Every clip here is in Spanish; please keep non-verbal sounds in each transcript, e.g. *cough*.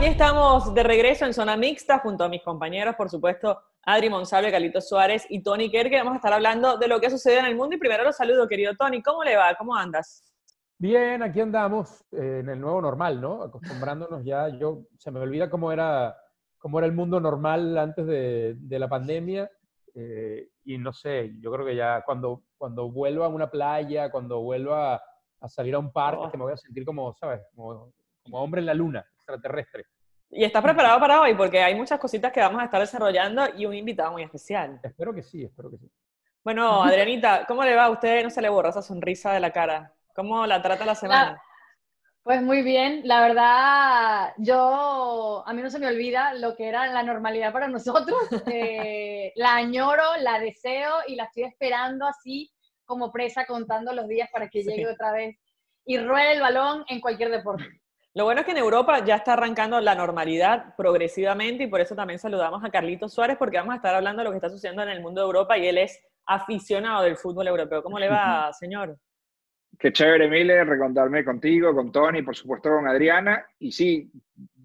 Aquí estamos de regreso en Zona Mixta junto a mis compañeros, por supuesto, Adri Monsalve, Carlitos Suárez y Tony Kerr, que vamos a estar hablando de lo que ha sucedido en el mundo. Y primero los saludo, querido Tony. ¿Cómo le va? ¿Cómo andas? Bien, aquí andamos eh, en el nuevo normal, ¿no? Acostumbrándonos ya. Yo se me olvida cómo era, cómo era el mundo normal antes de, de la pandemia. Eh, y no sé, yo creo que ya cuando, cuando vuelva a una playa, cuando vuelva a, a salir a un parque, Oh. me voy a sentir como, ¿sabes? Como, como hombre en la luna, extraterrestre. ¿Y estás preparado para hoy? Porque hay muchas cositas que vamos a estar desarrollando y un invitado muy especial. Espero que sí, espero que sí. Bueno, *laughs* Adrianita, ¿cómo le va a usted? No se le borra esa sonrisa de la cara. ¿Cómo la trata la semana? Pues muy bien, la verdad, yo, a mí no se me olvida lo que era la normalidad para nosotros. Eh, *laughs* la añoro, la deseo y la estoy esperando así como presa contando los días para que Sí. llegue otra vez y ruede el balón en cualquier deporte. Lo bueno es que en Europa ya está arrancando la normalidad progresivamente y por eso también saludamos a Carlitos Suárez porque vamos a estar hablando de lo que está sucediendo en el mundo de Europa y él es aficionado del fútbol europeo. ¿Cómo le va, señor? Qué chévere, Miller, recontarme contigo, con Tony, por supuesto con Adriana. Y sí,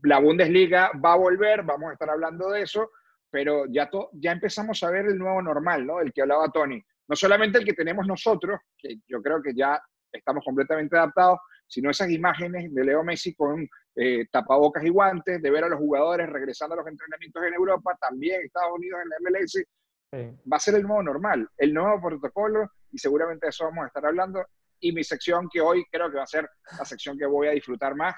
la Bundesliga va a volver, vamos a estar hablando de eso, pero ya, to- ya empezamos a ver el nuevo normal, ¿no? El que hablaba Tony. No solamente el que tenemos nosotros, que yo creo que ya estamos completamente adaptados, sino esas imágenes de Leo Messi con eh, tapabocas y guantes, de ver a los jugadores regresando a los entrenamientos en Europa, también Estados Unidos en la MLS, Sí. va a ser el nuevo normal, el nuevo protocolo, y seguramente de eso vamos a estar hablando. Y mi sección que hoy creo que va a ser la sección que voy a disfrutar más,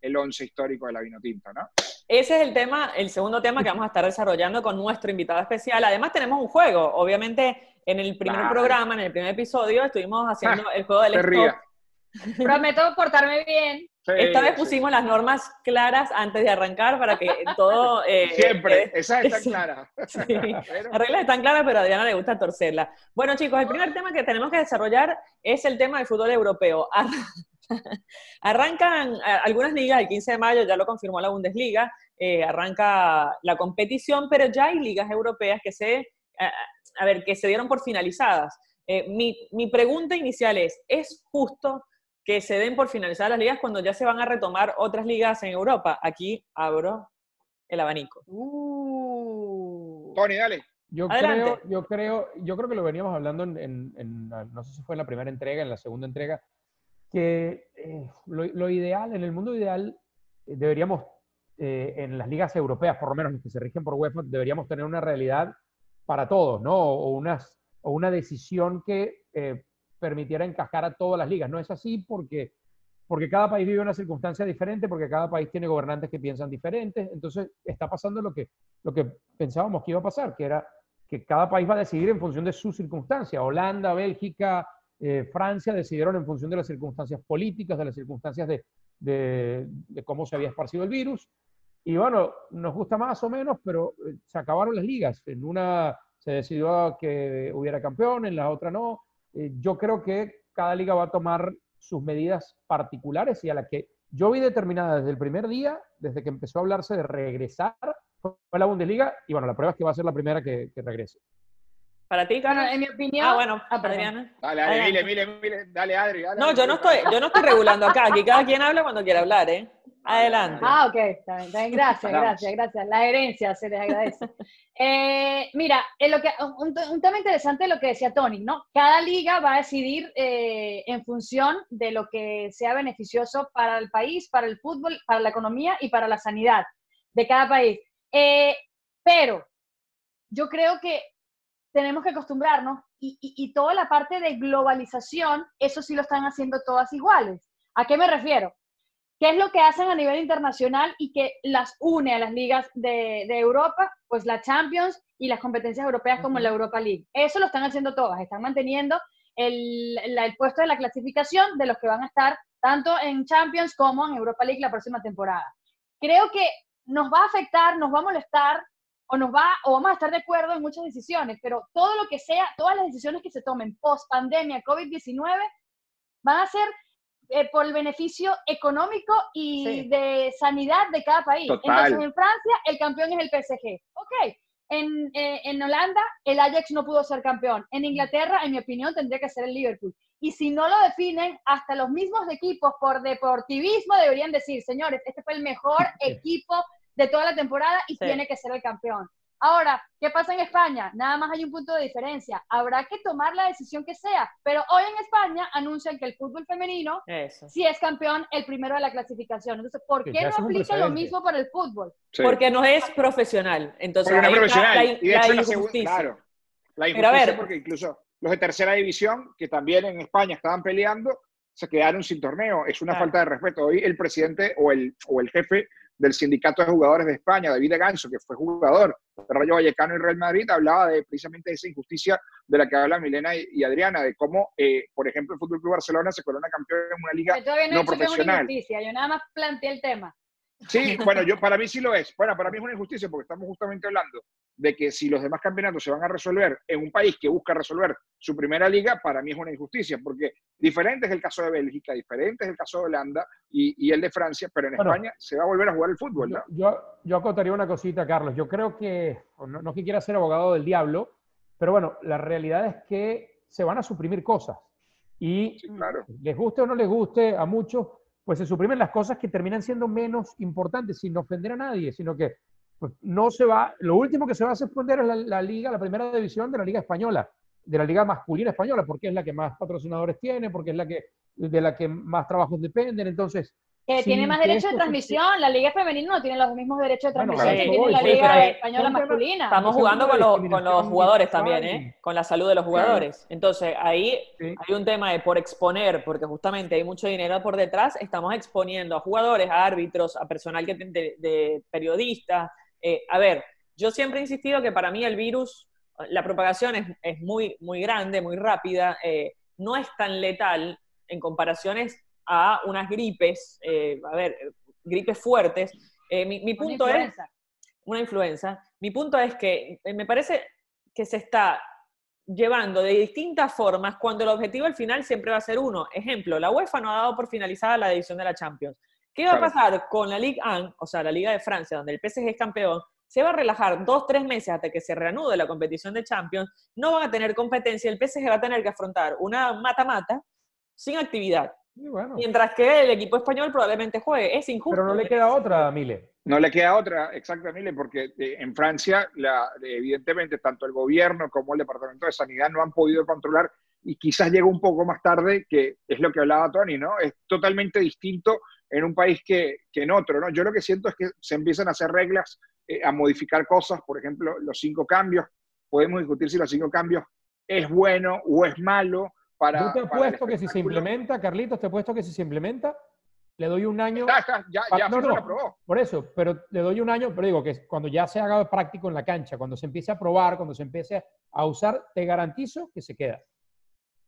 el once histórico de la Vinotinto, ¿no? Ese es el tema, el segundo tema que vamos a estar desarrollando con nuestro invitado especial. Además tenemos un juego. Obviamente en el primer programa, en el primer episodio, estuvimos haciendo el juego del stop. Prometo portarme bien. Sí, Esta vez sí. pusimos las normas claras antes de arrancar para que todo... eh, Siempre, eh, esas están sí. claras. Sí. *laughs* Pero- Las reglas están claras, pero a Adriana le gusta torcerlas. Bueno, chicos, el primer tema que tenemos que desarrollar es el tema del fútbol europeo. Ar- *laughs* Arrancan eh, algunas ligas el 15 de mayo, ya lo confirmó la Bundesliga, eh, arranca la competición, pero ya hay ligas europeas que se, eh, a ver, que se dieron por finalizadas. Eh, mi, mi pregunta inicial es, ¿es justo que se den por finalizadas las ligas cuando ya se van a retomar otras ligas en Europa? Aquí abro el abanico. Uh. Tony, dale. Yo Adelante. creo, yo creo, yo creo que lo veníamos hablando en, en- en, no sé si fue en la primera entrega, en la segunda entrega, que eh, lo, lo ideal, en el mundo ideal, eh, deberíamos, eh, en las ligas europeas, por lo menos las que se rigen por UEFA, deberíamos tener una realidad para todos, ¿no? O, unas, o una decisión que eh, permitiera encajar a todas las ligas. No es así porque, porque cada país vive una circunstancia diferente, porque cada país tiene gobernantes que piensan diferentes. Entonces, está pasando lo que, lo que pensábamos que iba a pasar, que era que cada país va a decidir en función de su circunstancia. Holanda, Bélgica, eh, Francia decidieron en función de las circunstancias políticas, de las circunstancias de, de- de cómo se había esparcido el virus. Y bueno, nos gusta más o menos, pero eh, se acabaron las ligas. En una se decidió que hubiera campeón, en la otra no. Eh, yo creo que cada liga va a tomar sus medidas particulares y a la que yo vi determinada desde el primer día, desde que empezó a hablarse de regresar, fue la Bundesliga y bueno, la prueba es que va a ser la primera que, que regrese. ¿Para ti, Bueno, Carlos? en mi opinión. Ah, bueno, Ah. Adriana. Dale, dale, Adelante. Mile, Mile, Mile. Dale, Adri. dale, No, Adri. yo no estoy, yo no estoy regulando acá. Aquí cada quien habla cuando quiera hablar, ¿eh? Adelante. Ah, ok, está bien, está bien. Gracias, gracias, gracias. La herencia se les agradece. Eh, mira, en lo que, un, un tema interesante de lo que decía Tony, ¿no? Cada liga va a decidir eh, en función de lo que sea beneficioso para el país, para el fútbol, para la economía y para la sanidad de cada país. Eh, pero yo creo que tenemos que acostumbrarnos y, y- y toda la parte de globalización, eso sí lo están haciendo todas iguales. ¿A qué me refiero? ¿Qué es lo que hacen a nivel internacional y que las une a las ligas de, de Europa? Pues la Champions y las competencias europeas como la Europa League. Eso lo están haciendo todas, están manteniendo el, la- el puesto de la clasificación de los que van a estar tanto en Champions como en Europa League la próxima temporada. Creo que nos va a afectar, nos va a molestar o nos va o vamos a estar de acuerdo en muchas decisiones, pero todo lo que sea, todas las decisiones que se tomen post pandemia COVID-19 van a ser eh, por el beneficio económico y Sí. de sanidad de cada país. Total. Entonces, en Francia, el campeón es el PSG. Ok. En, eh, en Holanda, el Ajax no pudo ser campeón. En Inglaterra, en mi opinión, tendría que ser el Liverpool. y si no lo definen, hasta los mismos equipos por deportivismo deberían decir, señores, este fue el mejor *laughs* equipo de toda la temporada y tiene que ser el campeón. Ahora, ¿qué pasa en España? Nada más hay un punto de diferencia. Habrá que tomar la decisión que sea, pero hoy en España anuncian que el fútbol femenino sí es campeón el primero de la clasificación. Entonces, ¿por qué no aplica lo mismo para el fútbol? Porque no es profesional. Entonces, no es profesional. La, y de hecho, la injusticia. Claro, la injusticia porque incluso los de tercera división, que también en España estaban peleando, se quedaron sin torneo. Es una falta de respeto. Hoy el presidente o el, o el jefe del sindicato de jugadores de España, David Ganso, que fue jugador Rayo Vallecano y Real Madrid, hablaba de precisamente de esa injusticia de la que habla Milena y, Adriana, de cómo, eh, por ejemplo, el Fútbol Club Barcelona se corona campeón en una liga no, profesional. yo nada más planteé el tema. Sí, bueno, yo, *laughs* para mí sí lo es. Bueno, para mí es una injusticia porque estamos justamente hablando de que si los demás campeonatos se van a resolver en un país que busca resolver su primera liga, para mí es una injusticia, porque diferente es el caso de Bélgica, diferente es el caso de Holanda y, el de Francia, pero en España se va a volver a jugar el fútbol, ¿no? Yo, yo acotaría una cosita, Carlos. Yo creo que, no, no que quiera ser abogado del diablo, pero bueno, la realidad es que se van a suprimir cosas. Y les guste o no les guste a muchos, pues se suprimen las cosas que terminan siendo menos importantes, sin ofender a nadie, sino que pues, no se va, lo último que se va a suspender es la, liga, la primera división de la liga española, de la liga masculina española, porque es la que más patrocinadores tiene, porque es la que, de la que más trabajos dependen, entonces que tiene más derecho de transmisión. La Liga Femenina no tiene los mismos derechos de transmisión que tiene la Liga Española Masculina. Estamos jugando con los, con los jugadores también, ¿eh? Con la salud de los jugadores. Entonces, ahí hay un tema de por exponer, porque justamente hay mucho dinero por detrás, estamos exponiendo a jugadores, a árbitros, a personal que de, de periodistas. Eh, a ver, yo siempre he insistido que para mí el virus, la propagación es, es muy, muy grande, muy rápida, eh, no es tan letal en comparaciones a unas gripes, eh, a ver, gripes fuertes. Mi, punto es... Una influenza. Mi punto es que me parece que se está llevando de distintas formas cuando el objetivo al final siempre va a ser uno. Ejemplo, la UEFA no ha dado por finalizada la edición de la Champions. ¿Qué va a pasar con la Ligue 1, o sea, la Liga de Francia, donde el PSG es campeón? Se va a relajar dos, tres meses hasta que se reanude la competición de Champions. No van a tener competencia. El PSG va a tener que afrontar una mata-mata sin actividad. Mientras que el equipo español probablemente juegue. Es injusto. Pero no le queda otra, Mile. No le queda otra, exactamente, porque eh, en Francia, la, evidentemente, tanto el gobierno como el Departamento de Sanidad no han podido controlar y quizás llegó un poco más tarde, que es lo que hablaba Tony, ¿no? Es totalmente distinto en un país que, que en otro, ¿no? Yo lo que siento es que se empiezan a hacer reglas, eh, a modificar cosas, por ejemplo, los cinco cambios. Podemos discutir si los cinco cambios es bueno o es malo, yo te he puesto que si se implementa, Carlitos, te he puesto que si se implementa, le doy un año. Ya, ya, ya, no, no, Por eso, pero le doy un año, pero digo que cuando ya se haga práctico en la cancha, cuando se empiece a probar, cuando se empiece a usar, te garantizo que se queda.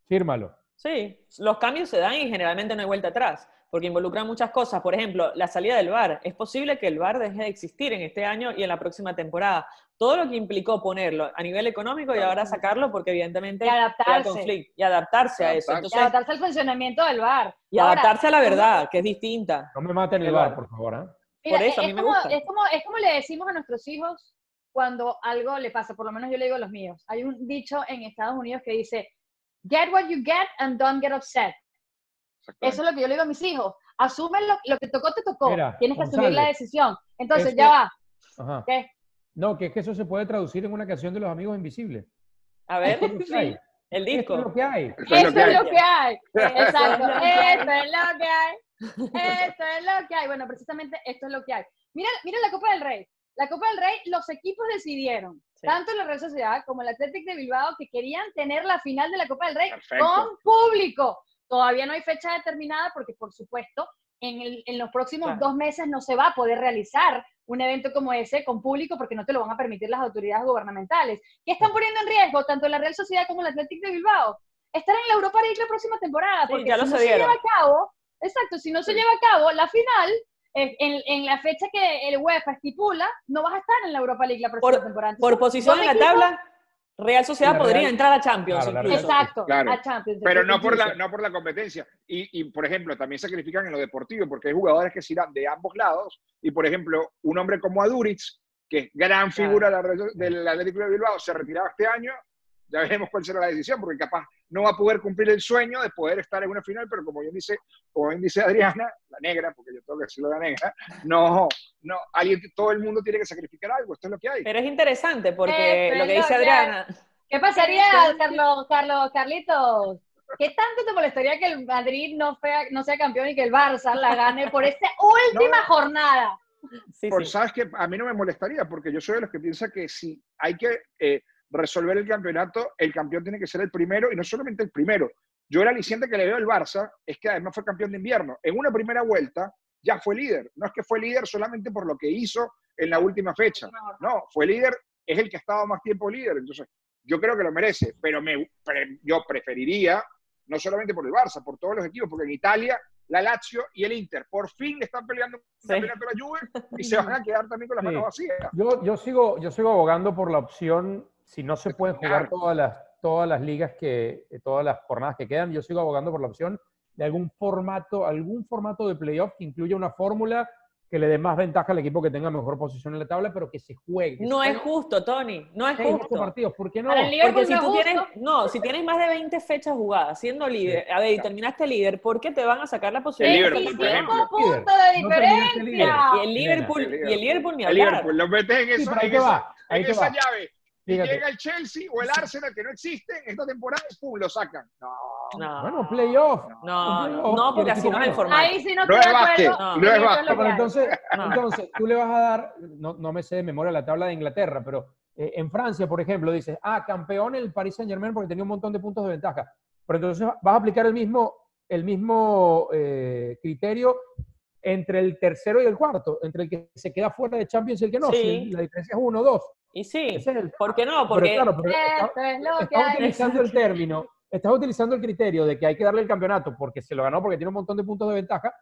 Fírmalo. Sí, los cambios se dan y generalmente no hay vuelta atrás porque involucran muchas cosas. Por ejemplo, la salida del VAR. Es posible que el VAR deje de existir en este año y en la próxima temporada. Todo lo que implicó ponerlo a nivel económico y ahora sacarlo porque evidentemente y adaptarse. y adaptarse a eso. y adaptarse al funcionamiento del VAR. Y adaptarse a la verdad, que es distinta. No me maten el VAR, por favor. ¿eh? por eso, a mí me gusta. Es como, es como le decimos a nuestros hijos cuando algo le pasa, por lo menos yo le digo a los míos. Hay un dicho en Estados Unidos que dice, get what you get and don't get upset. Eso es lo que yo le digo a mis hijos. Asume lo, que tocó, te tocó. Tienes que asumir la decisión. Entonces, ya va. ¿Qué? No, que es que eso se puede traducir en una canción de los amigos invisibles. A ver, el disco. Esto es lo que hay. Esto es lo que hay. Exacto. *laughs* Esto es lo que hay. Esto es lo que hay. Bueno, precisamente esto es lo que hay. Mira, mira la Copa del Rey. La Copa del Rey, los equipos decidieron, tanto en la Real Sociedad como el Athletic de Bilbao, que querían tener la final de la Copa del Rey con público. Todavía no hay fecha determinada porque, por supuesto, en, los próximos dos meses no se va a poder realizar un evento como ese con público porque no te lo van a permitir las autoridades gubernamentales. ¿Qué están poniendo en riesgo tanto la Real Sociedad como el Atlético de Bilbao? Estar en la Europa League la próxima temporada, porque si no se lleva a cabo, exacto, si no se lleva a cabo la final, eh, en, la fecha que el UEFA estipula, no vas a estar en la Europa League la próxima temporada. por posición en la tabla, Real Sociedad podría entrar a Champions. Exacto, a Champions. Pero no por, la, no por la competencia. Y, y, por ejemplo, también sacrifican en lo deportivo, porque hay jugadores que se irán de ambos lados. Y, por ejemplo, un hombre como Aduriz, que es gran figura del Atlético de Bilbao, se retiraba este año. Ya veremos cuál será la decisión, porque capaz no va a poder cumplir el sueño de poder estar en una final, pero como bien dice, como bien dice Adriana, la negra, porque yo tengo que decirlo la negra, no, no, alguien, todo el mundo tiene que sacrificar algo, esto es lo que hay. Pero es interesante porque Eh, lo que dice Adriana, ¿Qué pasaría, Carlos, Carlos, Carlitos? ¿Qué tanto te molestaría que el Madrid no, fea- no sea campeón y que el Barça la gane por esta *laughs* última No. jornada? sí, Por, sí. ¿Sabes que A mí no me molestaría, porque yo soy de los que piensa que si hay que eh, resolver el campeonato, el campeón tiene que ser el primero, y no solamente el primero. Yo el aliciente que le veo al Barça es que además fue campeón de invierno. En una primera vuelta ya fue líder. No es que fue líder solamente por lo que hizo en la última fecha. No, fue líder, es el que ha estado más tiempo líder. Entonces, yo creo que lo merece, pero me, pre- yo preferiría, no solamente por el Barça, por todos los equipos, porque en Italia la Lazio y el Inter por fin le están peleando un Sí. campeonato a la Juve y se van a quedar también con las Sí. manos vacías. Yo, yo, sigo, yo sigo abogando por la opción, si no se pueden jugar todas las, todas las ligas, que, eh, todas las jornadas que quedan, yo sigo abogando por la opción de algún formato, algún formato de playoff que incluya una fórmula que le dé más ventaja al equipo que tenga mejor posición en la tabla, pero que se juegue. que se No es juegue justo, Tony, no es justo. partidos. ¿Por qué no? El Porque si no tú es tienes, justo. no, si tienes más de 20 fechas jugadas siendo líder, a ver, y terminaste líder, ¿por qué te van a sacar la posibilidad? de Liverpool, ser por campeón? ejemplo. 25 puntos de No diferencia. Y el Liverpool, El y el Liverpool ni El hablar. Liverpool, lo metes en, Sí, eso, ahí en esa, va, ahí en esa va. llave. Y llega el Chelsea o el Arsenal que no existen esta temporada y ¡pum! lo sacan. No, No, Bueno, playoff. no, playoff, no, porque así no es el formato. Ahí sí no No es básquet, no y es básquet. Pero hay. entonces, No. entonces, tú le vas a dar, no, no me sé de memoria la tabla de Inglaterra, pero eh, en Francia, por ejemplo, dices, ah, campeón el Paris Saint Germain porque tenía un montón de puntos de ventaja. Pero entonces vas a aplicar el mismo, el mismo eh, criterio entre el tercero y el cuarto, entre el que se queda fuera de Champions y el que no. Sí. La diferencia es uno o dos. Y sí, es el ¿por qué no? Pero Porque claro, pero está- es lo que estás hay. utilizando el término, estás utilizando el criterio de que hay que darle el campeonato porque se lo ganó porque tiene un montón de puntos de ventaja.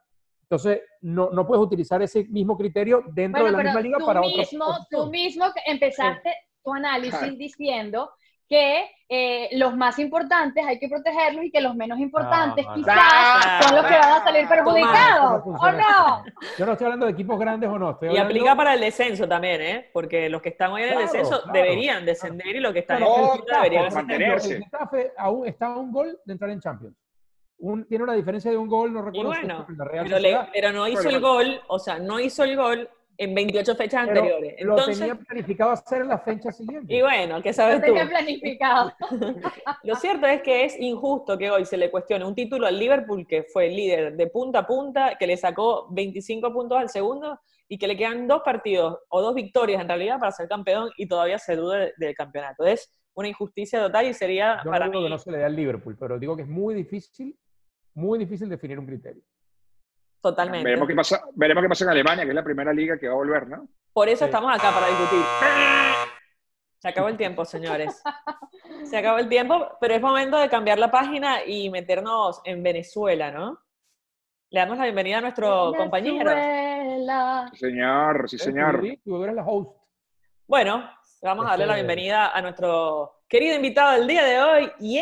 Entonces, no, no puedes utilizar ese mismo criterio dentro Bueno, de la misma liga tú para otros. mismo, tú mismo empezaste tu análisis Claro. diciendo que eh, los más importantes hay que protegerlos y que los menos importantes No, no, no. quizás Claro, son los que van a salir claro. perjudicados, ¿Cómo ¿o no? Yo no estoy hablando de equipos grandes o no. Estoy Y hablando- aplica para el descenso también, ¿eh? Porque los que están hoy en el Claro, descenso claro, deberían descender y los que están Claro, en el deberían mantenerse. El Getafe aún está a un gol de entrar en Champions. Un- tiene una diferencia de un gol, no Y recuerdo si es la Real pero, le- Sociedad, pero no hizo el gol, o sea, no hizo el gol en 28 fechas pero anteriores. lo Entonces, tenía planificado hacer en la fecha siguiente. y bueno, ¿qué Lo sabes tú? tenía planificado. *laughs* Lo cierto es que es injusto que hoy se le cuestione un título al Liverpool, que fue líder de punta a punta, que le sacó 25 puntos al segundo y que le quedan dos partidos o dos victorias en realidad para ser campeón y todavía se dude del campeonato. Es una injusticia total y sería Yo para no digo mí que no se le dé al Liverpool, pero digo que es muy difícil, muy difícil definir un criterio. Totalmente. Veremos qué, pasa, veremos qué pasa en Alemania, que es la primera liga que va a volver, ¿no? Por eso Sí. estamos acá, para discutir. Se acabó el tiempo, señores. Se acabó el tiempo, pero es momento de cambiar la página y meternos en Venezuela, ¿no? Le damos la bienvenida a nuestro compañero. Venezuela. Sí, señor, sí, señor. Tú, Luis, tú eres la host. Bueno, vamos a darle la bienvenida a nuestro querido invitado del día de hoy, y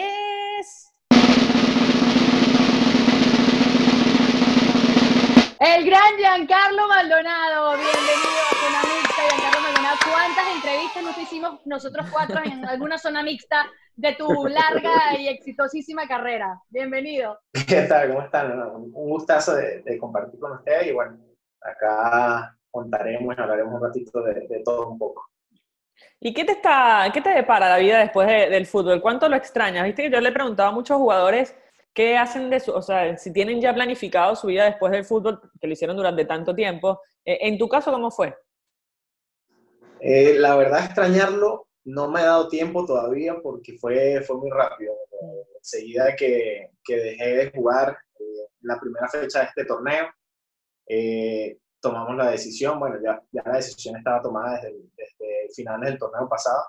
El gran Giancarlo Maldonado, bienvenido a Zona Mixta, Giancarlo Maldonado. ¿Cuántas entrevistas nos hicimos nosotros cuatro en alguna zona mixta de tu larga y exitosísima carrera? Bienvenido. ¿Qué tal? ¿Cómo están? Un gustazo de, de compartir con ustedes y bueno, acá contaremos y hablaremos un ratito de, de todo un poco. ¿Y qué te, está, qué te depara la vida después de- del fútbol? ¿Cuánto lo extrañas? Viste que yo le preguntaba a muchos jugadores qué hacen de su, o sea, si tienen ya planificado su vida después del fútbol, que lo hicieron durante tanto tiempo. Eh, en tu caso, ¿cómo fue? Eh, la verdad, extrañarlo no me ha dado tiempo todavía porque fue, fue muy rápido. Enseguida que, que dejé de jugar eh, la primera fecha de este torneo, eh, tomamos la decisión, bueno, ya, ya la decisión estaba tomada desde, desde finales del torneo pasado,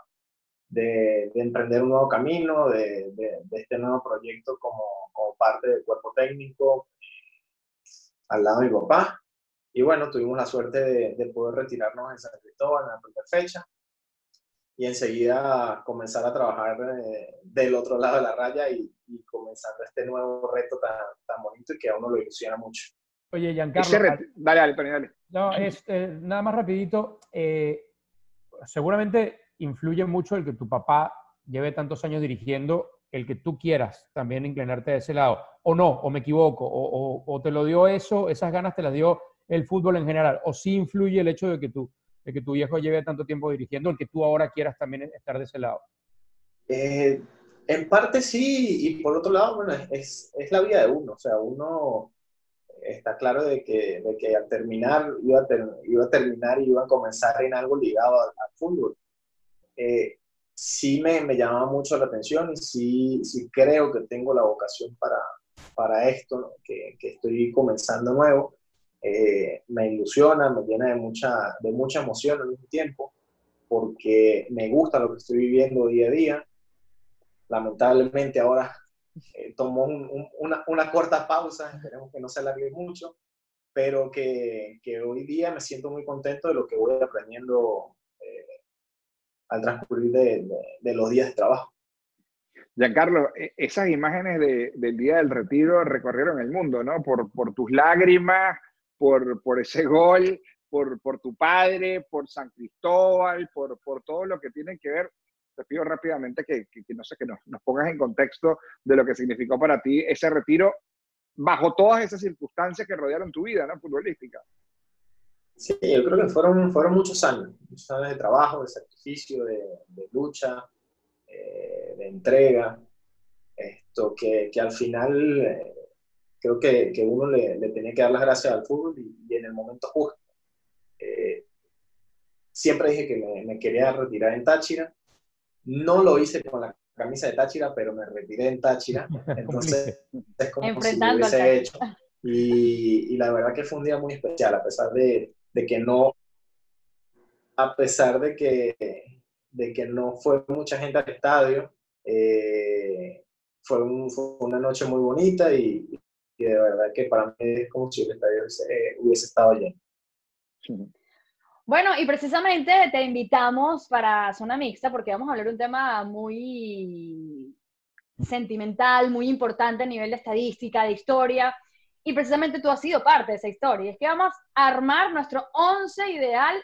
de, de emprender un nuevo camino, de, de- de este nuevo proyecto como, como parte del cuerpo técnico, al lado de mi papá. Y bueno, tuvimos la suerte de, de poder retirarnos en San Cristóbal en la primera fecha y enseguida comenzar a trabajar eh, del otro lado de la raya y, y comenzar este nuevo reto tan, tan bonito y que a uno lo ilusiona mucho. Oye, Giancarlo, re- Dale, dale, Tony, dale. no, es, eh, nada más rapidito. eh, seguramente influye mucho el que tu papá lleve tantos años dirigiendo el que tú quieras también inclinarte de ese lado, o no, o me equivoco, o, te lo dio eso, esas ganas te las dio el fútbol en general, o sí influye el hecho de que, tú, de que tu viejo lleve tanto tiempo dirigiendo, el que tú ahora quieras también estar de ese lado. Eh, en parte sí, y por otro lado, bueno, es, es la vida de uno, o sea, uno está claro de que, de que al terminar iba a, iba a terminar y iba a comenzar en algo ligado al, fútbol. Eh, sí me, me llamaba mucho la atención y sí, sí creo que tengo la vocación para, para esto, que, que, estoy comenzando nuevo. Eh, me ilusiona, me llena de mucha, de mucha emoción al mismo tiempo, porque me gusta lo que estoy viviendo día a día. Lamentablemente ahora eh, tomó una, una, corta pausa, *laughs* esperemos que no se alargue mucho, pero que, que, hoy día me siento muy contento de lo que voy aprendiendo al transcurrir de, de, los días de trabajo. Giancarlo, e, esas imágenes de, del día del retiro recorrieron el mundo, ¿no? Por, por tus lágrimas, por, por ese gol, por, por, tu padre, por San Cristóbal, por, por todo lo que tiene que ver te pido rápidamente que, no sé, que nos, pongas en contexto de lo que significó para ti ese retiro bajo todas esas circunstancias que rodearon tu vida, ¿no? Futbolística. Sí, yo creo que fueron, fueron muchos años, muchos años de trabajo, de sacrificio, de, lucha, eh, de entrega, esto que, que al final eh, creo que, que uno le, le, tenía que dar las gracias al fútbol y, en el momento justo. Eh, siempre dije que me, me, quería retirar en Táchira, no lo hice con la camisa de Táchira, pero me retiré en Táchira. *laughs* Entonces, es como si lo hubiese hecho. Y, y, la verdad que fue un día muy especial, a pesar de, de que no, a pesar de que, de que no fue mucha gente al estadio, eh, fue, un, fue, una noche muy bonita y, y, de verdad que para mí es como si el estadio hubiese, hubiese estado lleno. Bueno, y precisamente te invitamos para Zona Mixta porque vamos a hablar un tema muy sentimental, muy importante a nivel de estadística, de historia, y precisamente tú has sido parte de esa historia. Es que vamos a armar nuestro once ideal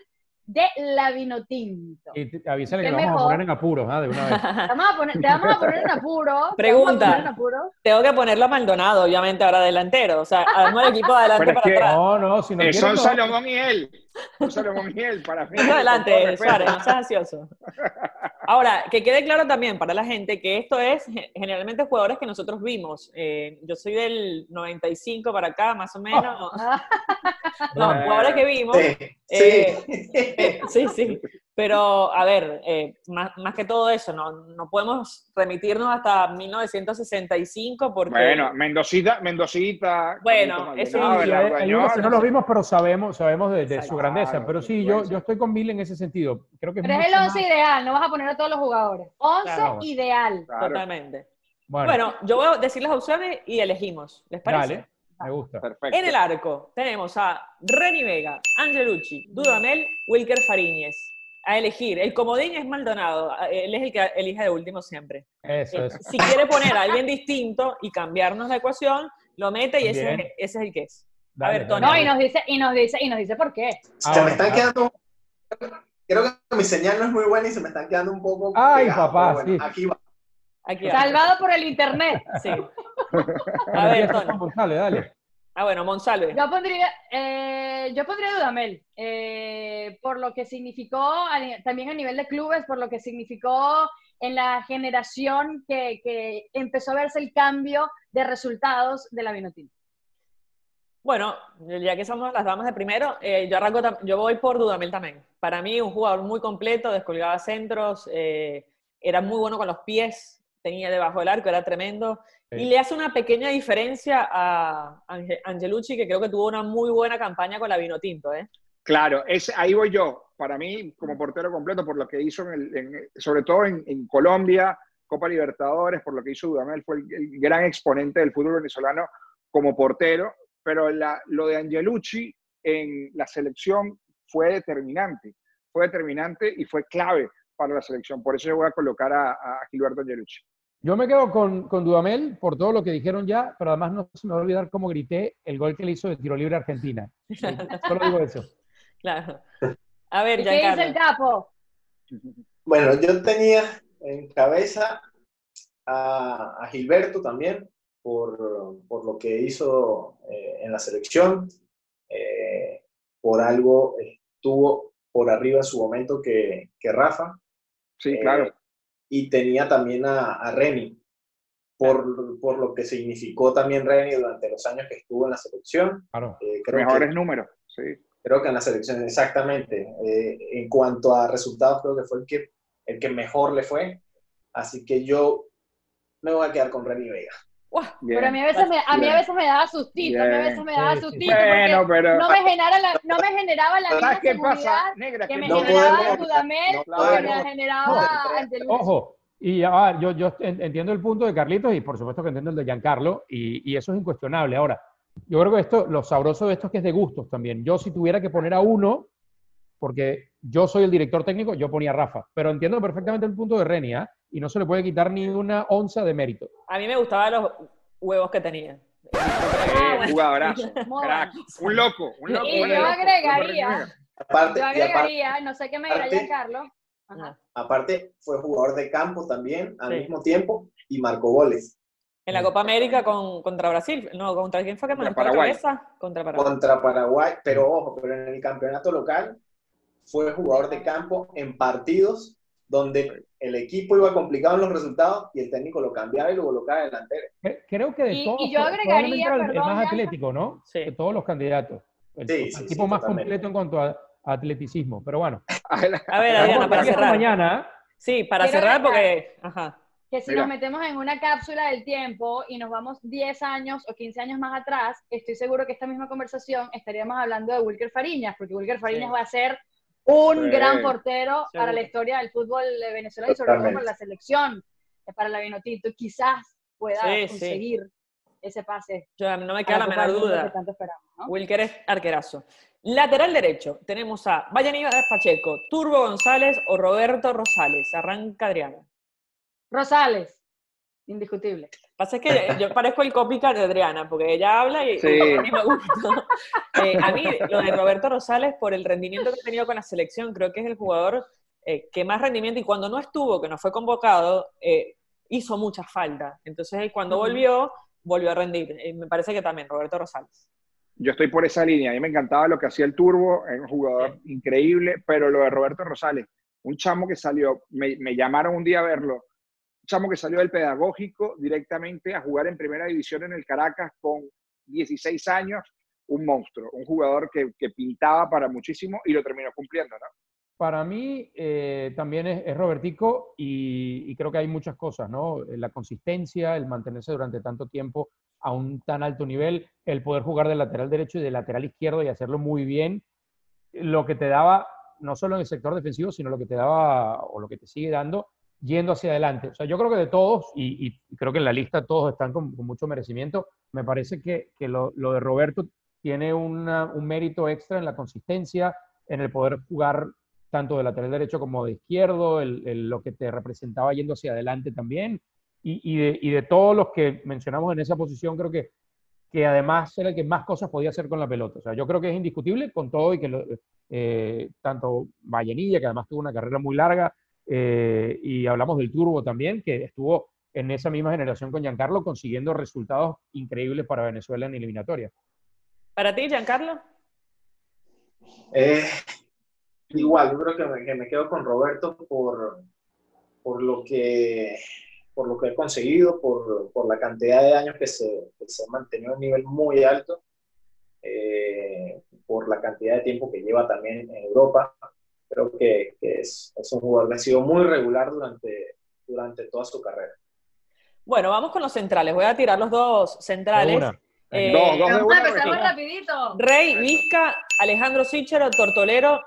de la Vinotinto. Y avísale que lo vamos a poner en apuros, ¿ah? De una vez. *laughs* Te vamos a poner, te vamos a poner en apuro. Pregunta. Tengo que ponerlo a Maldonado, obviamente, ahora delantero. O sea, además el equipo adelante para atrás. No, no, si no eh, Son Salomón y él. Son Salomón y él, para mí. adelante, Suárez, no seas ansioso. *laughs* Ahora, que quede claro también para la gente que esto es generalmente jugadores que nosotros vimos. Eh, yo soy del 95 para acá, más o menos. *laughs* No, jugadores que vimos. Sí. Eh, sí, sí. *laughs* Pero, a ver, eh, más, más, que todo eso, no, no podemos remitirnos hasta 1965 porque... Bueno, Mendocita, Mendocita... Bueno, eso no lo vimos, pero sabemos, sabemos de, su grandeza. Pero sí, yo, yo estoy con Bill en ese sentido. Creo que pero es, el 11 ideal, no vas a poner a todos los jugadores. 11 ideal. Totalmente. Bueno. yo voy a decir las opciones y elegimos. ¿Les parece? Dale. Me gusta. Perfecto. En el arco tenemos a Reni Vega, Angelucci, Dudamel, Wilker Fariñez a elegir. El comodín es Maldonado, él es el que elige de último siempre. Eso, eh, Si quiere poner a alguien distinto y cambiarnos la ecuación, lo mete y ese, ese, es el que es. a ver, Tony. No, y nos dice, y nos dice, y nos dice por qué. se me están quedando. Creo que mi señal no es muy buena y se me están quedando un poco. Ay, papá, sí. Aquí va. Aquí Salvado por el internet. Sí. A ver, Tony. Dale, dale. Ah, bueno, Monsalve. Yo pondría, eh, yo pondría Dudamel, eh, por lo que significó también a nivel de clubes, por lo que significó en la generación que, que empezó a verse el cambio de resultados de la Vinotinto. Bueno, ya que somos las damas de primero, eh, yo arranco, yo voy por Dudamel también. Para mí, un jugador muy completo, descolgaba centros, era muy bueno con los pies, tenía debajo del arco, era tremendo. Y le hace una pequeña diferencia a Angelucci, que creo que tuvo una muy buena campaña con la Vino Tinto. ¿eh? Claro, es, ahí voy yo. Para mí, como portero completo, por lo que hizo, sobre todo en, Colombia, Copa Libertadores, por lo que hizo Dudamel, fue el, gran exponente del fútbol venezolano como portero. Pero lo de Angelucci en la selección fue determinante. Fue determinante y fue clave para la selección. Por eso yo voy a colocar a, a Gilberto Angelucci. Yo me quedo con, con, Dudamel por todo lo que dijeron ya, pero además no se me va a olvidar cómo grité el gol que le hizo de tiro libre a Argentina. *laughs* solo digo eso. Claro. A ver, ¿Qué dice el capo? Bueno, yo tenía en cabeza a, Gilberto también por, por, lo que hizo eh, en la selección. Eh, por algo estuvo por arriba en su momento que, que Rafa. Sí, claro. Y tenía también a, a Remy, por, por, lo que significó también Remy durante los años que estuvo en la selección. Claro. Mejores números, sí. Creo que en la selección, exactamente. en cuanto a resultados, creo que fue el que, el que mejor le fue. Así que yo me voy a quedar con Remy Vega. Pero a mí a veces me, a mí a veces me daba sustito, a mí a veces me daba sustito bueno, pero... no, me generaba la, no me generaba la misma qué pasa, Negra, que, me generaba Dudamel que me generaba Ojo, y ah, yo, yo entiendo el punto de Carlitos y por supuesto que entiendo el de Giancarlo y, y eso es incuestionable. Ahora, yo creo que esto, lo sabroso de esto es que es de gustos también. Yo si tuviera que poner a uno, porque yo soy el director técnico, yo ponía a Rafa, pero entiendo perfectamente el punto de Renia y no se le puede quitar ni una onza de mérito. A mí me gustaban los huevos que tenía. Eh, jugadorazo, *laughs* un loco, un loco. Y yo agregaría, yo agregaría, no sé qué me dirá Carlos. Aparte, fue jugador de campo también al mismo tiempo y marcó goles. En la Copa América con, contra Brasil, no, ¿contra quién fue que marcó Paraguay. Contra Paraguay. Contra Paraguay, pero ojo, pero en el campeonato local fue jugador de campo en partidos donde el equipo iba complicado en los resultados y el técnico lo cambiaba y lo colocaba delantero. Creo que de todos, y yo agregaría, el, más atlético, ¿no? Sí. De todos los candidatos. El, equipo más completo en cuanto a, atleticismo, pero bueno. A ver, Adriana, para cerrar. Mañana. Sí, para cerrar porque... Ajá. Que si nos metemos en una cápsula del tiempo y nos vamos 10 años o 15 años más atrás, estoy seguro que esta misma conversación estaríamos hablando de Wilker Fariñas, porque Wilker Fariñas va a ser un gran portero para la historia del fútbol venezolano y sobre todo para la selección, para la Vinotito. Quizás pueda conseguir ese pase. Yo, no me queda la menor duda. Wilker es arquerazo. Lateral derecho, tenemos a Vallaníbal Pacheco, Turbo González o Roberto Rosales. Arranca Adriana. Rosales, indiscutible. Pasa es que yo parezco el copycat de Adriana, porque ella habla y, a mí me gusta. Eh, a mí, lo de Roberto Rosales, por el rendimiento que ha tenido con la selección, creo que es el jugador eh, que más rendimiento, y cuando no estuvo, que no fue convocado, eh, hizo mucha falta. Entonces, cuando volvió, volvió a rendir. me parece que también, Roberto Rosales. Yo estoy por esa línea. A mí me encantaba lo que hacía el Turbo, es un jugador increíble, pero lo de Roberto Rosales, un chamo que salió, me, me llamaron un día a verlo chamo que salió del pedagógico directamente a jugar en primera división en el Caracas con 16 años, un monstruo, un jugador que, pintaba para muchísimo y lo terminó cumpliendo, ¿no? Para mí eh, también es, Robertico y, creo que hay muchas cosas, ¿no? La consistencia, el mantenerse durante tanto tiempo a un tan alto nivel, el poder jugar de lateral derecho y de lateral izquierdo y hacerlo muy bien, lo que te daba, no solo en el sector defensivo, sino lo que te daba o lo que te sigue dando yendo hacia adelante. O sea, yo creo que de todos, y, creo que en la lista todos están con, mucho merecimiento, me parece que, lo, de Roberto tiene un mérito extra en la consistencia, en el poder jugar tanto de lateral derecho como de izquierdo, lo que te representaba yendo hacia adelante también. Y, de, todos los que mencionamos en esa posición, creo que, que además era el que más cosas podía hacer con la pelota. O sea, yo creo que es indiscutible con todo y que eh, tanto Vallenilla, que además tuvo una carrera muy larga, eh, y hablamos del Turbo también, que estuvo en esa misma generación con Giancarlo consiguiendo resultados increíbles para Venezuela en eliminatoria. ¿Para ti, Giancarlo? Eh, igual, yo creo que me, quedo con Roberto por, por, lo que, por lo que he conseguido, por, por la cantidad de años que se, se ha mantenido a un nivel muy alto, eh, por la cantidad de tiempo que lleva también en Europa creo que, es, un jugador que ha sido muy regular durante, durante toda su carrera. Bueno, vamos con los centrales. Voy a tirar los dos centrales. Eh, dos, dos de una, rapidito. Rey, Vizca, Alejandro Sichero, Tortolero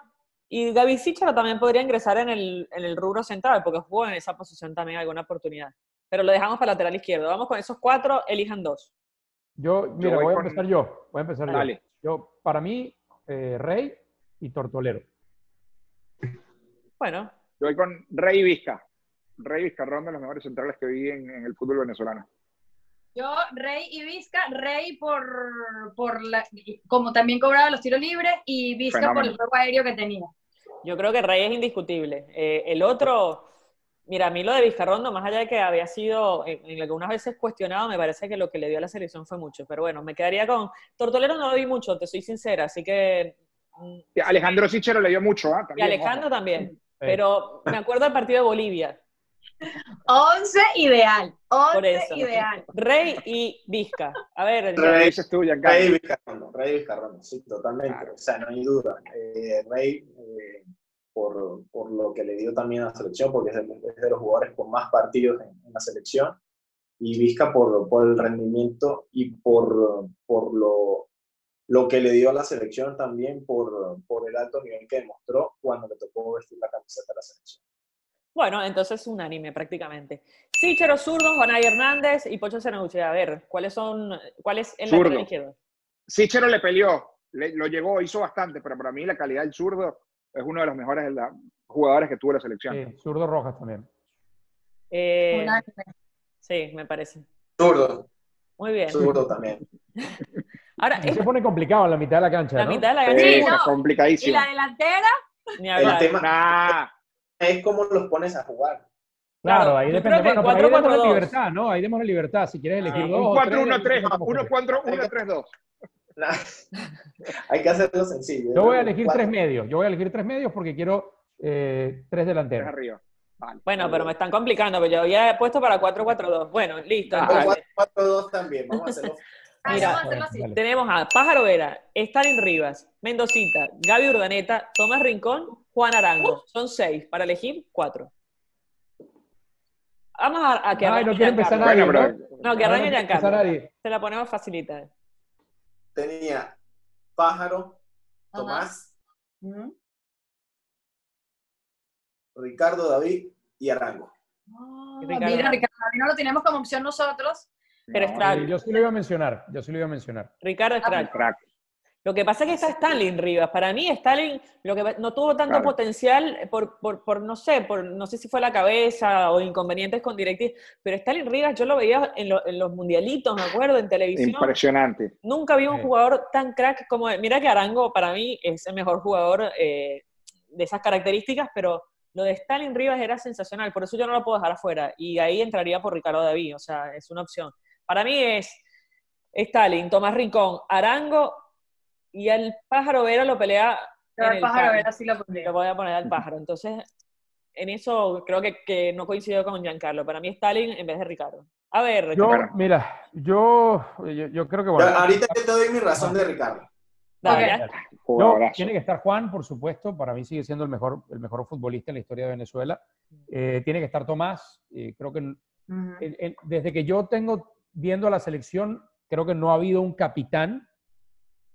y Gaby Sichero también podría ingresar en el, en el rubro central porque jugó en esa posición también alguna oportunidad. Pero lo dejamos para lateral izquierdo. Vamos con esos cuatro, elijan dos. Yo, mira, voy, a empezar yo. Voy a empezar yo. Yo, para mí, eh, Rey y Tortolero. Bueno. Yo voy con Rey Vizca. Rey Vizcarrón de los mejores centrales que vi en, el fútbol venezolano. Yo, Rey y Vizca, Rey por, por la, como también cobraba los tiros libres y Vizca por el juego aéreo que tenía. Yo creo que Rey es indiscutible. Eh, el otro, Mira, a mí lo de Vizcarrondo, más allá de que había sido en, en algunas veces cuestionado, me parece que lo que le dio a la selección fue mucho. Pero bueno, me quedaría con. Tortolero no lo vi mucho, te soy sincera, así que. mm, Alejandro Sichero le dio mucho, ¿ah? Y Alejandro ojo. también. Pero me acuerdo del partido de Bolivia. 11 ideal. Por 11 eso. ideal. Rey y Vizca. A ver, ¿Qué Rey. tú, Giancarlo? Rey Vizcarrondo, Rey Vizcarrondo, sí, totalmente. Claro. O sea, no hay duda. Eh, Rey, eh, por, por lo que le dio también a la selección, porque es de, es de los jugadores con más partidos en, en la selección, y Vizca por, por el rendimiento y por, por lo, lo que le dio a la selección también, por, por el alto nivel que demostró cuando le tocó vestir la camiseta de la selección. Bueno, entonces unánime prácticamente. Sichero zurdo, Juanay Hernández y Pocho Senaduche. A ver, ¿cuáles son, cuál es el Zurdo. lateral izquierdo? Sichero le peleó, le- lo llegó, hizo bastante, pero para mí la calidad del zurdo es uno de los mejores de la- jugadores que tuvo la selección. Sí, zurdo Rojas también. Eh, Unánime. sí, me parece. Zurdo, Muy bien. zurdo también. *laughs* Ahora, Y es se pone complicado en la mitad de la cancha, la ¿no? mitad de la cancha. Sí, no. ¿Y complicadísimo. la delantera? Ni El hablar. tema Nah, es cómo los pones a jugar. Claro, Claro, ahí depende. Bueno, pero ahí demos la 4-4-2. libertad, ¿no? Ahí demos la libertad. Si quieres elegir Ah, dos un o 4-1-3, tres, como uno quieras. 4 1 3 2 Hay que hacerlo sencillo. Yo voy a elegir tres medios. Yo voy a elegir tres medios porque quiero eh, tres 3 delanteros. arriba. Vale. Bueno, pero me están complicando, porque yo había puesto para 4-4-2. Bueno, listo. Ah, entonces, O 4-4-2 también, vamos a hacerlo. Ah, Mira, vamos a hacerlo así. Dale. Tenemos a Pájaro Vera, Stalin Rivas, Mendocita, Gaby Urdaneta, Tomás Rincón, Juan Arango. Son seis. Para elegir, cuatro. Vamos a, a que Ay, arranque no quiere empezar nadie, Bueno, ¿no? que arranque empezar Giancarlo. Se la ponemos facilita. Tenía Pájaro. Tomás. Ricardo, David y Arango. Ah, Ricardo. Mira, Ricardo, a mí no lo tenemos como opción nosotros. Pero no, yo sí lo iba a mencionar. Yo sí lo iba a mencionar. Ricardo es Ah, crack. crack. Lo que pasa es que está Stalin Rivas. Para mí, Stalin lo que no tuvo tanto Claro. potencial por, por, por, no sé, por no sé si fue la cabeza o inconvenientes con directivos, pero Stalin Rivas yo lo veía en, lo- en los mundialitos, me acuerdo, en televisión. Impresionante. Nunca vi un jugador tan crack como. Mira que Arango para mí es el mejor jugador eh, de esas características, pero lo de Stalin Rivas era sensacional, por eso yo no lo puedo dejar afuera. Y ahí entraría por Ricardo David, o sea, es una opción. Para mí es Stalin, Tomás Rincón, Arango y al pájaro Vera lo pelea. Pero el el pájaro, a pan. ver, así lo Lo pondría. voy a poner al pájaro. Entonces, en eso creo que, que no coincido con Giancarlo. Para mí Stalin en vez de Ricardo. A ver, Yo, mira, yo, yo, yo creo que bueno. Ahorita te doy mi razón de Ricardo. dale, Ok. ya. Yo, Jugadorazo. tiene que estar Juan, por supuesto. Para mí sigue siendo el mejor, el mejor futbolista en la historia de Venezuela. Eh, tiene que estar Tomás. eh, creo que desde que yo tengo viendo a la selección, creo que no ha habido un capitán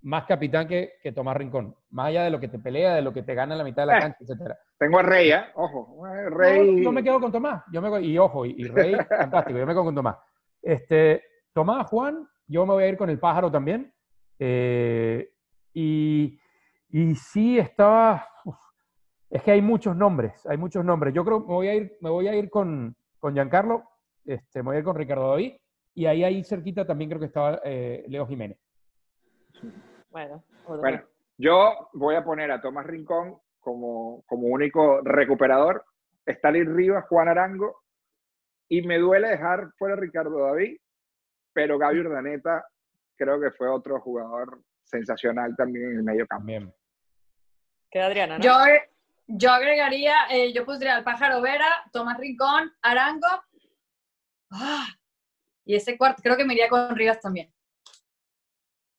más capitán que, que Tomás Rincón. Más allá de lo que te pelea, de lo que te gana en la mitad de la Eh. cancha, etcétera. Tengo a Rey, ¿eh? Ojo. eh, No, Rey. yo me quedo con Tomás. Yo me, y ojo, y, y Rey, *laughs* fantástico. Yo me quedo con Tomás. Este, Tomás, Juan, yo me voy a ir con el pájaro también. Eh, y, y sí estaba. uf, es que hay muchos nombres, hay muchos nombres. Yo creo que me voy a ir, me voy a ir con, con Giancarlo, este, me voy a ir con Ricardo David. Y ahí, ahí cerquita también creo que estaba eh, Leo Jiménez. Bueno, otro. Bueno, yo voy a poner a Tomás Rincón como, como único recuperador, Stalin Rivas, Juan Arango, y me duele dejar fuera a Ricardo David, pero Gaby Urdaneta creo que fue otro jugador sensacional también en el medio campo. También. queda Adriana, ¿no? Yo, yo agregaría, eh, yo pondría al pájaro Vera, Tomás Rincón, Arango. Ah, y ese cuarto, creo que me iría con Rivas también.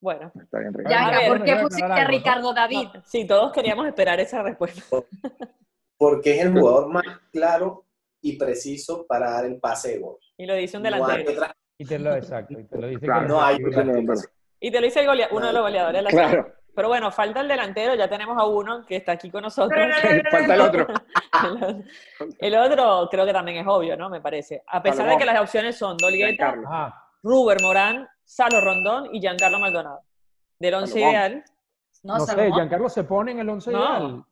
Bueno, Está bien, Ricardo. Ya, ver, ¿por qué pusiste a. Ricardo David? no, sí, todos queríamos esperar esa respuesta. *laughs* Porque es el jugador más claro y preciso para dar el pase de gol. Y lo dice un delantero. Y te lo exacto. Y te lo dice Claro, no hay. Y te lo dice el golea- uno de los goleadores de la Claro, Pero bueno, falta el delantero, ya tenemos a uno que está aquí con nosotros. falta el otro. *laughs* el otro creo que también es obvio, ¿no? Me parece. A pesar de que las opciones son Dolgueta. Ajá. Ruber Morán, Salo Rondón y Giancarlo Maldonado. Del once Salomón. ideal. No, No sé. Giancarlo se pone en el 11 No. ideal.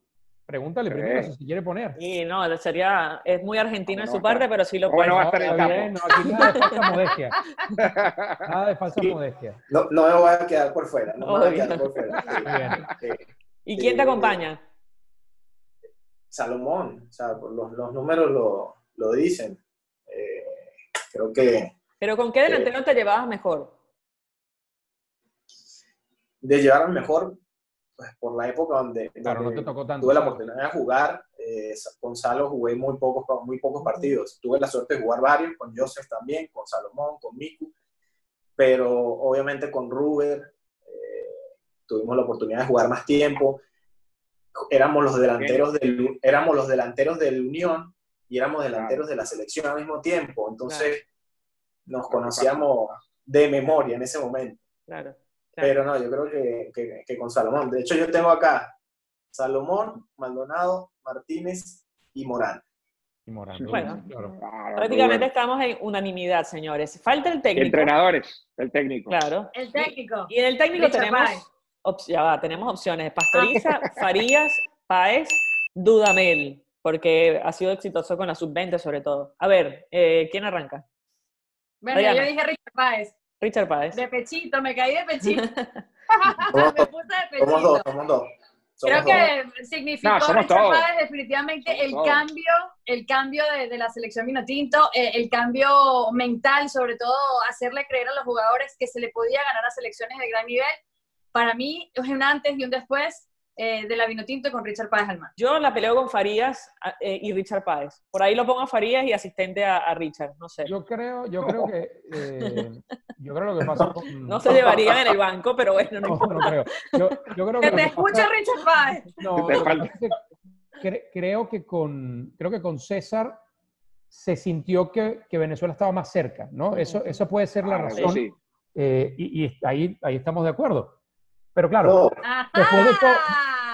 Pregúntale Sí. primero si se quiere poner. Y no, sería, es muy argentino en No, su no, parte, pero sí lo no, puede. no va a estar en bien, no, aquí nada de falsa *laughs* modestia. Nada de falsa Sí. modestia. No, no me voy a quedar por fuera. No me voy a Obvio. quedar por fuera. *laughs* Sí, Muy bien. sí. ¿Y quién te acompaña? Salomón, o sea, los, los números lo, lo dicen. Eh, creo que Pero ¿con qué delantero te llevabas mejor? de llevar al mejor, pues por la época donde, Claro, no donde te tocó tanto. tuve la oportunidad de jugar, eh, con Salo jugué muy pocos, muy pocos partidos. Tuve la suerte de jugar varios, con Joseph también, con Salomón, con Miku, pero obviamente con Ruber eh, tuvimos la oportunidad de jugar más tiempo. Éramos los delanteros del, éramos los delanteros del Unión y éramos delanteros de la selección al mismo tiempo. Entonces nos conocíamos de memoria en ese momento. Claro. Pero no, yo creo que, que- que con Salomón. De hecho, yo tengo acá Salomón, Maldonado, Martínez y Morán. Y Morán, Bueno. claro. Claro, Prácticamente estamos en unanimidad, señores. Falta el técnico. Entrenadores, el técnico. Claro. El técnico. Y en el técnico Richard tenemos, op- ya va, tenemos opciones. Pastoriza, *laughs* Farías, Páez, Dudamel, porque ha sido exitoso con la sub-20 sobre todo. A ver, eh, ¿quién arranca? Bueno, Adriana. yo dije Richard Páez. Richard Páez. De pechito, me caí de pechito. Somos *laughs* *laughs* me dos, puse de somos dos, pechito. somos dos. Creo Somos dos. que significó No, Richard todos. Páez definitivamente Somos el todos. cambio, el cambio de, de la selección Minotinto, eh, el cambio mental, sobre todo hacerle creer a los jugadores que se le podía ganar a selecciones de gran nivel. Para mí es un antes y un después eh, de la Vinotinto con Richard Páez al mando. Yo la peleo con Farías a- eh, y Richard Páez. Por ahí lo pongo a Farías y asistente a, a Richard, no sé. Yo creo, yo creo que eh, yo creo lo que pasa con *laughs* No se llevarían en el banco, pero bueno, no no, importa. no creo. Yo, yo creo que Que te que escucha pasa- Richard Páez. No, que creo que con creo que con César se sintió que, que Venezuela estaba más cerca, ¿no? Eso, eso puede ser la Ah, razón. sí. eh, y y ahí, ahí estamos de acuerdo. Pero claro, No. Después de esto-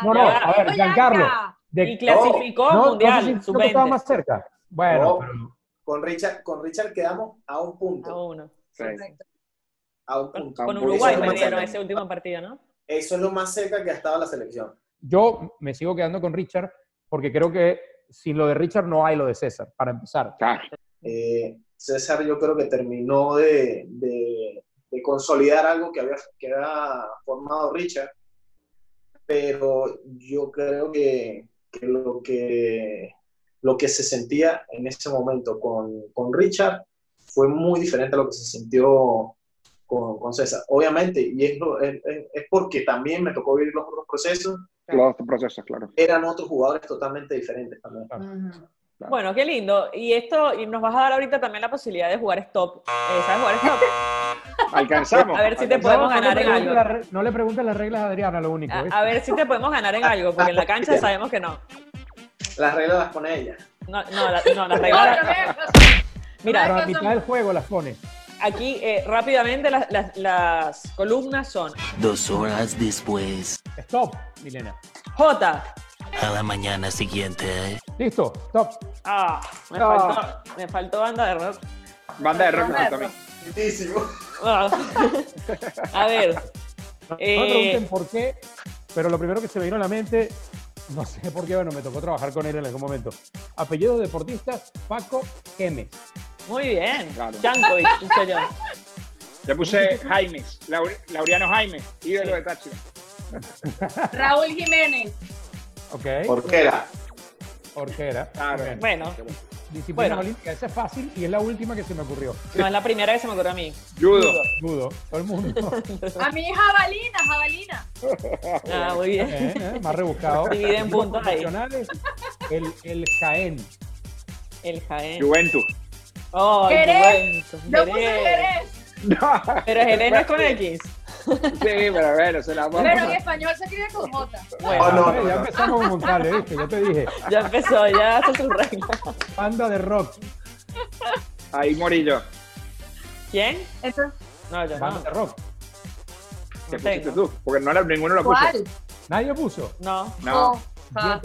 no, no, a ver, Giancarlo, de- Y clasificó no, no mundial, sintió que estaba sub-20. más cerca. Bueno, No. pero- con Richard, con Richard quedamos a un A punto. uno. Sí. Perfecto. A un Con, punto. con Eso Uruguay es perdieron ese último partido, ¿no? Eso es lo más cerca que ha estado la selección. yo me sigo quedando con Richard porque creo que sin lo de Richard no hay lo de César, para empezar. Claro. Eh, César yo creo que terminó de, de- de consolidar algo que había, que había formado Richard, pero yo creo que, que lo que lo que se sentía en ese momento con, con Richard fue muy diferente a lo que se sintió con, con César. Obviamente, y es, lo- es, es- es porque también me tocó vivir los otros procesos, Los procesos, claro. eran otros jugadores totalmente diferentes también. Claro. Bueno, qué lindo. Y esto, y nos vas a dar ahorita también la posibilidad de jugar stop. Eh, ¿Sabes jugar stop? *laughs* Alcanzamos. A ver si te podemos no, ganar en algo. no le preguntes las reglas a Adriana, lo único. A, a ver si te podemos ganar en algo, porque en la cancha sabemos que no. Las reglas las pone ella. No, no, la, no, las reglas. *laughs* Mira, Pero a mitad del juego las pone. aquí eh, rápidamente las, las- las columnas son Dos horas después, Stop, Milena. J. a la mañana siguiente, Listo, stop. Ah, me, Ah. Faltó, me faltó banda de rock. Banda de rock me Banda de falta a mí. Lindísimo. Ah. A ver, No, no Eh, me pregunten por qué, pero lo primero que se me vino a la mente, no sé por qué, bueno, me tocó trabajar con él en algún momento. Apellido deportista, Paco Gemes. muy bien. Claro. Yo. Le puse Laure- Laureano Jaime, ídolo de Táchira. Raúl Jiménez. Ok, ¿Por qué era? Orquera. Claro. Bien. Bueno, Disciplina bueno. olímpica, esa es fácil y es la última que se me ocurrió. no es la primera que se me ocurrió a mí. Judo. Dudo, todo el mundo. *laughs* A mí jabalina, jabalina. Ah, muy bien. Eh, eh, más rebuscado. Dividen Equipos puntos ahí. El, el Jaén. El Jaén. Juventus. Oh. Juventus, Yo puse Jerez. Jerez. No. Pero Jerez no es con X. Sí, pero bueno, se la vamos Pero en español se escribe con J. Bueno, Oh, no, Eh, no, ya no. empezamos con González, *laughs* ¿viste? Ya te dije. ya empezó, ya hace su regla. Banda de rock. Ahí morí yo. ¿Quién? Entonces, No, yo Banda no. de rock. ¿Qué No pusiste tengo. tú? Porque no era, ninguno lo puso. ¿cuál? Nadie puso. No. No, Oh, ah.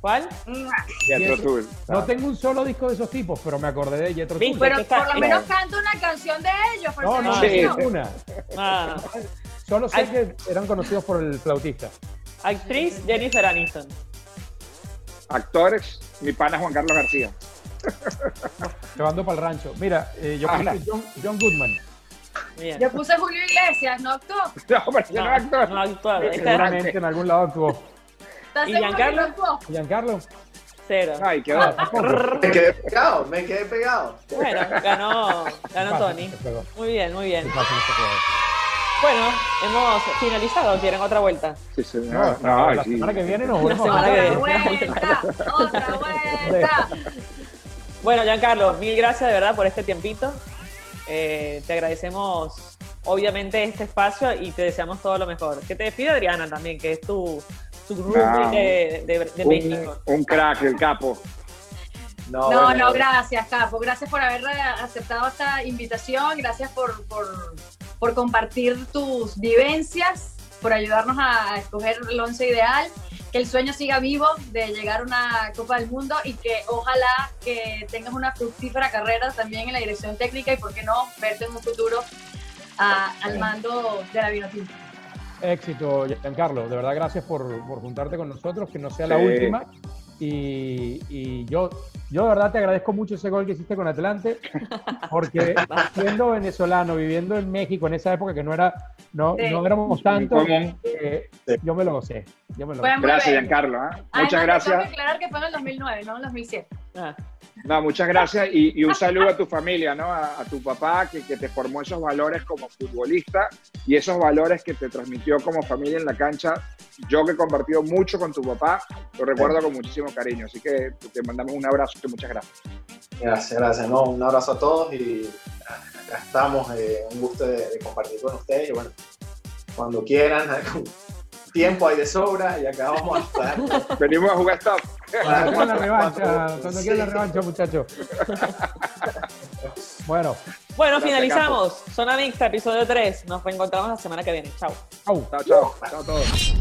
Jethro. ¿Cuál? Pietro Tull. No tengo un solo disco de esos tipos, pero me acordé de Jethro. Tull. Pero está- por lo menos canta una canción de ellos. por No, no. Sí. ninguna. Ah, Solo sé que eran conocidos por el flautista. actriz Jennifer Aniston. Actores, mi pana Juan Carlos García. Llevando para el rancho. Mira, eh, yo puse John, John Goodman. Bien. Yo puse Julio Iglesias, ¿no actuó? *laughs* No, pero no, No, actor. no actuaba. Esta era- Seguramente en algún lado actuó. ¿Estás ¿Y Giancarlo? Giancarlo. cero. Ay, quedó. Ah, tampoco. Me quedé pegado, me quedé pegado. Bueno, ganó, ganó Tony. Muy bien, muy bien. ¿Qué? Bueno, hemos finalizado. ¿Quieren otra vuelta? Sí, sí, No, no, no, ay, la sí. semana que viene nos volvemos semana a que ver. Otra viene. vuelta, otra *laughs* vuelta. Bueno, Giancarlo, mil gracias de verdad por este tiempito. Eh, te agradecemos, obviamente, este espacio y te deseamos todo lo mejor. Que te despide Adriana también, que es tu, tu groupie No. de, de- de Un, México. un crack, el capo. No, No, bueno, no, gracias, Capo. Gracias por haber eh, aceptado esta invitación. Gracias por, por, por compartir tus vivencias, por ayudarnos a escoger el once ideal. Que el sueño siga vivo de llegar a una Copa del Mundo y que ojalá que tengas una fructífera carrera también en la dirección técnica y, por qué no, verte en un futuro a- al mando de la Vinotinto. Éxito, Giancarlo. De verdad, gracias por, por juntarte con nosotros, que no sea la Sí. última. Y, y yo, yo de verdad te agradezco mucho ese gol que hiciste con Atlante, porque *laughs* siendo venezolano, viviendo en México en esa época que no era, no, Sí. no éramos tanto, eh, Sí. yo me lo gocé. Yo me lo gocé. Gracias. Giancarlo. ¿eh? Además, Muchas te Tengo que gracias. aclarar que fue en el 2009, no en el 2007. Ah, No, muchas gracias y, y un saludo a tu familia, ¿no? A, a tu papá que, que te formó esos valores como futbolista y esos valores que te transmitió como familia en la cancha. Yo que he compartido mucho con tu papá, lo recuerdo con muchísimo cariño. Así que te mandamos un abrazo y muchas gracias. Gracias, gracias. No, un abrazo a todos y acá estamos. eh, un gusto de, de compartir con ustedes. Y bueno, cuando quieran, *laughs* tiempo hay de sobra y acá vamos a estar. Venimos a jugar stop. Cuando quieran la revancha, Cuando- quieran la revancha, muchachos. bueno, Bueno, Gracias, finalizamos. Zona Mixta, episodio 3. Nos reencontramos la semana que viene. Chao. chau. Chao, chao. Chao a todos.